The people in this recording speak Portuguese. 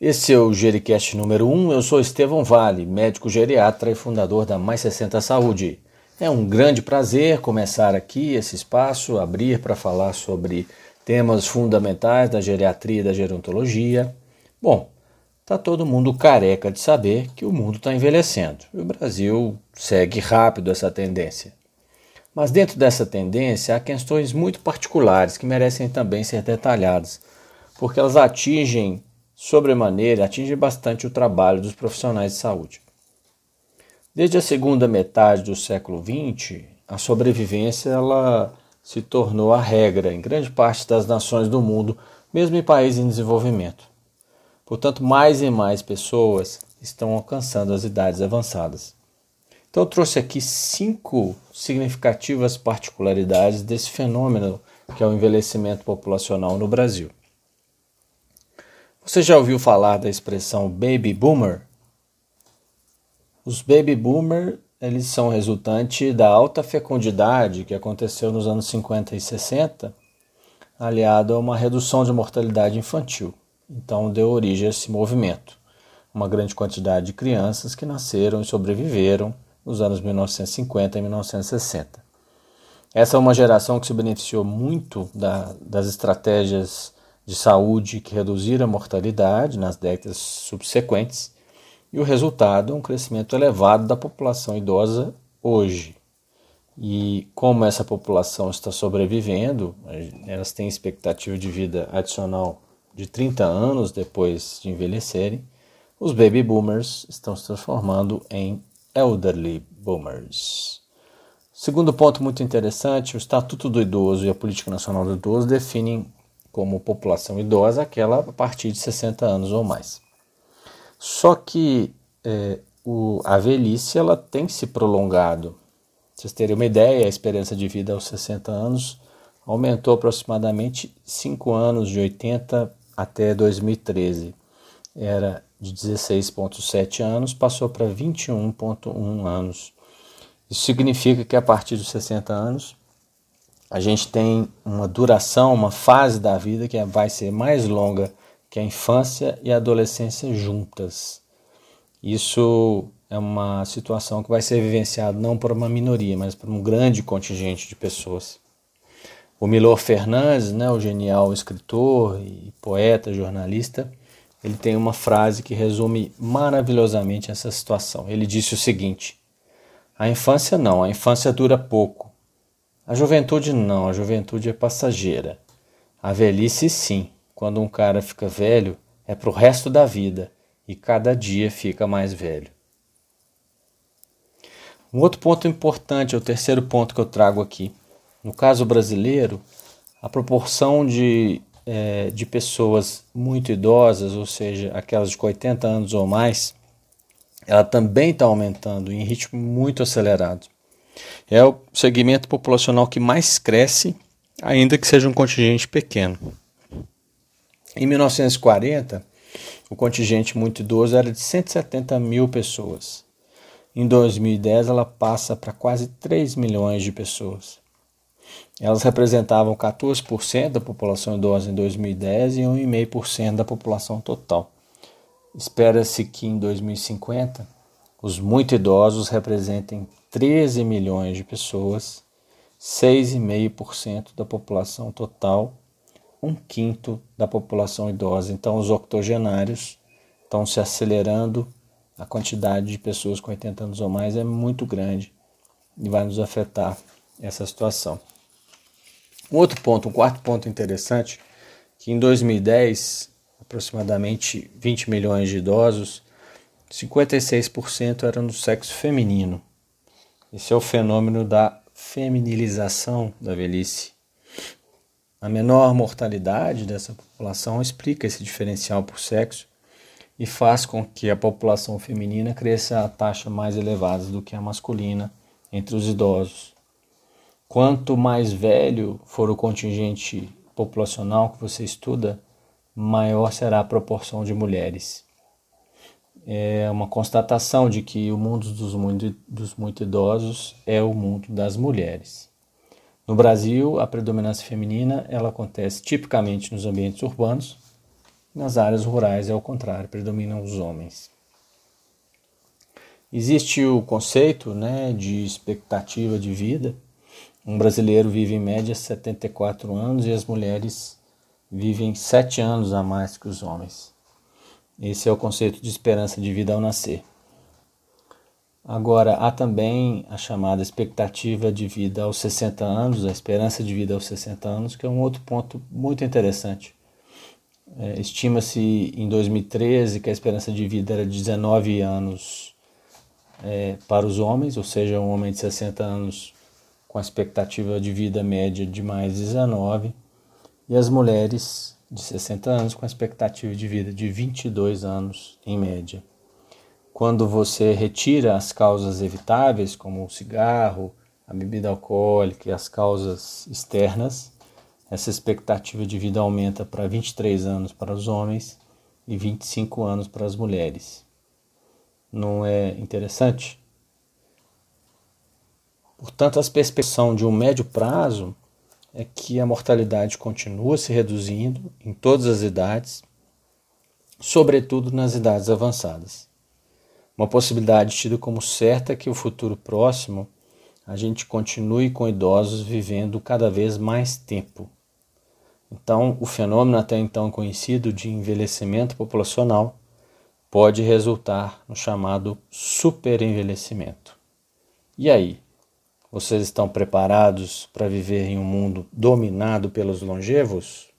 Esse é o Gericast número 1. Eu sou Estevão Vale, médico geriatra e fundador da Mais 60 Saúde. É um grande prazer começar aqui esse espaço, abrir para falar sobre temas fundamentais da geriatria e da gerontologia. Bom, tá todo mundo careca de saber que o mundo está envelhecendo e o Brasil segue rápido essa tendência. Mas dentro dessa tendência há questões muito particulares que merecem também ser detalhadas, porque elas atingem sobremaneira atinge bastante o trabalho dos profissionais de saúde. Desde a segunda metade do século XX, a sobrevivência ela se tornou a regra em grande parte das nações do mundo, mesmo em países em desenvolvimento. Portanto, mais e mais pessoas estão alcançando as idades avançadas. Então, eu trouxe aqui cinco significativas particularidades desse fenômeno que é o envelhecimento populacional no Brasil. Você já ouviu falar da expressão baby boomer? Os baby boomer eles são resultante da alta fecundidade que aconteceu nos anos 50 e 60, aliado a uma redução de mortalidade infantil. Então deu origem a esse movimento. Uma grande quantidade de crianças que nasceram e sobreviveram nos anos 1950 e 1960. Essa é uma geração que se beneficiou muito da, das estratégias de saúde que reduziram a mortalidade nas décadas subsequentes, e o resultado é um crescimento elevado da população idosa hoje. E como essa população está sobrevivendo, elas têm expectativa de vida adicional de 30 anos depois de envelhecerem, os baby boomers estão se transformando em elderly boomers. Segundo ponto muito interessante, o Estatuto do Idoso e a Política Nacional do Idoso definem como população idosa, aquela a partir de 60 anos ou mais. Só que é, o, a velhice ela tem se prolongado. Pra vocês terem uma ideia, a esperança de vida aos 60 anos aumentou aproximadamente 5 anos, de 80 até 2013. Era de 16,7 anos, passou para 21,1 anos. Isso significa que a partir dos 60 anos a gente tem uma duração, uma fase da vida que vai ser mais longa que a infância e a adolescência juntas. Isso é uma situação que vai ser vivenciada não por uma minoria, mas por um grande contingente de pessoas. O Milor Fernandes, né, o genial escritor e poeta, jornalista, ele tem uma frase que resume maravilhosamente essa situação. Ele disse o seguinte: A infância não, a infância dura pouco. A juventude não, a juventude é passageira. A velhice sim, quando um cara fica velho, é pro resto da vida e cada dia fica mais velho. Um outro ponto importante, é o terceiro ponto que eu trago aqui. No caso brasileiro, a proporção de, é, de pessoas muito idosas, ou seja, aquelas de 80 anos ou mais, ela também está aumentando em ritmo muito acelerado. É o segmento populacional que mais cresce, ainda que seja um contingente pequeno. Em 1940, o contingente muito idoso era de 170 mil pessoas. Em 2010, ela passa para quase 3 milhões de pessoas. Elas representavam 14% da população idosa em 2010 e 1,5% da população total. Espera-se que em 2050 os muito idosos representem 13 milhões de pessoas, 6,5% da população total, um quinto da população idosa. Então, os octogenários estão se acelerando, a quantidade de pessoas com 80 anos ou mais é muito grande e vai nos afetar essa situação. Um outro ponto, um quarto ponto interessante, que em 2010, aproximadamente 20 milhões de idosos, 56% eram do sexo feminino. Esse é o fenômeno da feminilização da velhice. A menor mortalidade dessa população explica esse diferencial por sexo e faz com que a população feminina cresça a taxa mais elevada do que a masculina entre os idosos. Quanto mais velho for o contingente populacional que você estuda, maior será a proporção de mulheres é uma constatação de que o mundo dos muito, dos muito idosos é o mundo das mulheres. No Brasil, a predominância feminina ela acontece tipicamente nos ambientes urbanos, Nas áreas rurais é o contrário, predominam os homens. Existe o conceito né, de expectativa de vida. Um brasileiro vive em média 74 anos e as mulheres vivem 7 anos a mais que os homens. Esse é o conceito de esperança de vida ao nascer. Agora, há também a chamada expectativa de vida aos 60 anos, a esperança de vida aos 60 anos, que é um outro ponto muito interessante. É, Estima-se em 2013 que a esperança de vida era 19 anos é, para os homens, ou seja, um homem de 60 anos com a expectativa de vida média de mais 19, e as mulheres de 60 anos com expectativa de vida de 22 anos em média. Quando você retira as causas evitáveis, como o cigarro, a bebida alcoólica e as causas externas, essa expectativa de vida aumenta para 23 anos para os homens e 25 anos para as mulheres. Não é interessante? Portanto, a perspectiva de um médio prazo é que a mortalidade continua se reduzindo em todas as idades, sobretudo nas idades avançadas. Uma possibilidade tida como certa é que o futuro próximo a gente continue com idosos vivendo cada vez mais tempo. Então, o fenômeno até então conhecido de envelhecimento populacional pode resultar no chamado superenvelhecimento. E aí, vocês estão preparados para viver em um mundo dominado pelos longevos?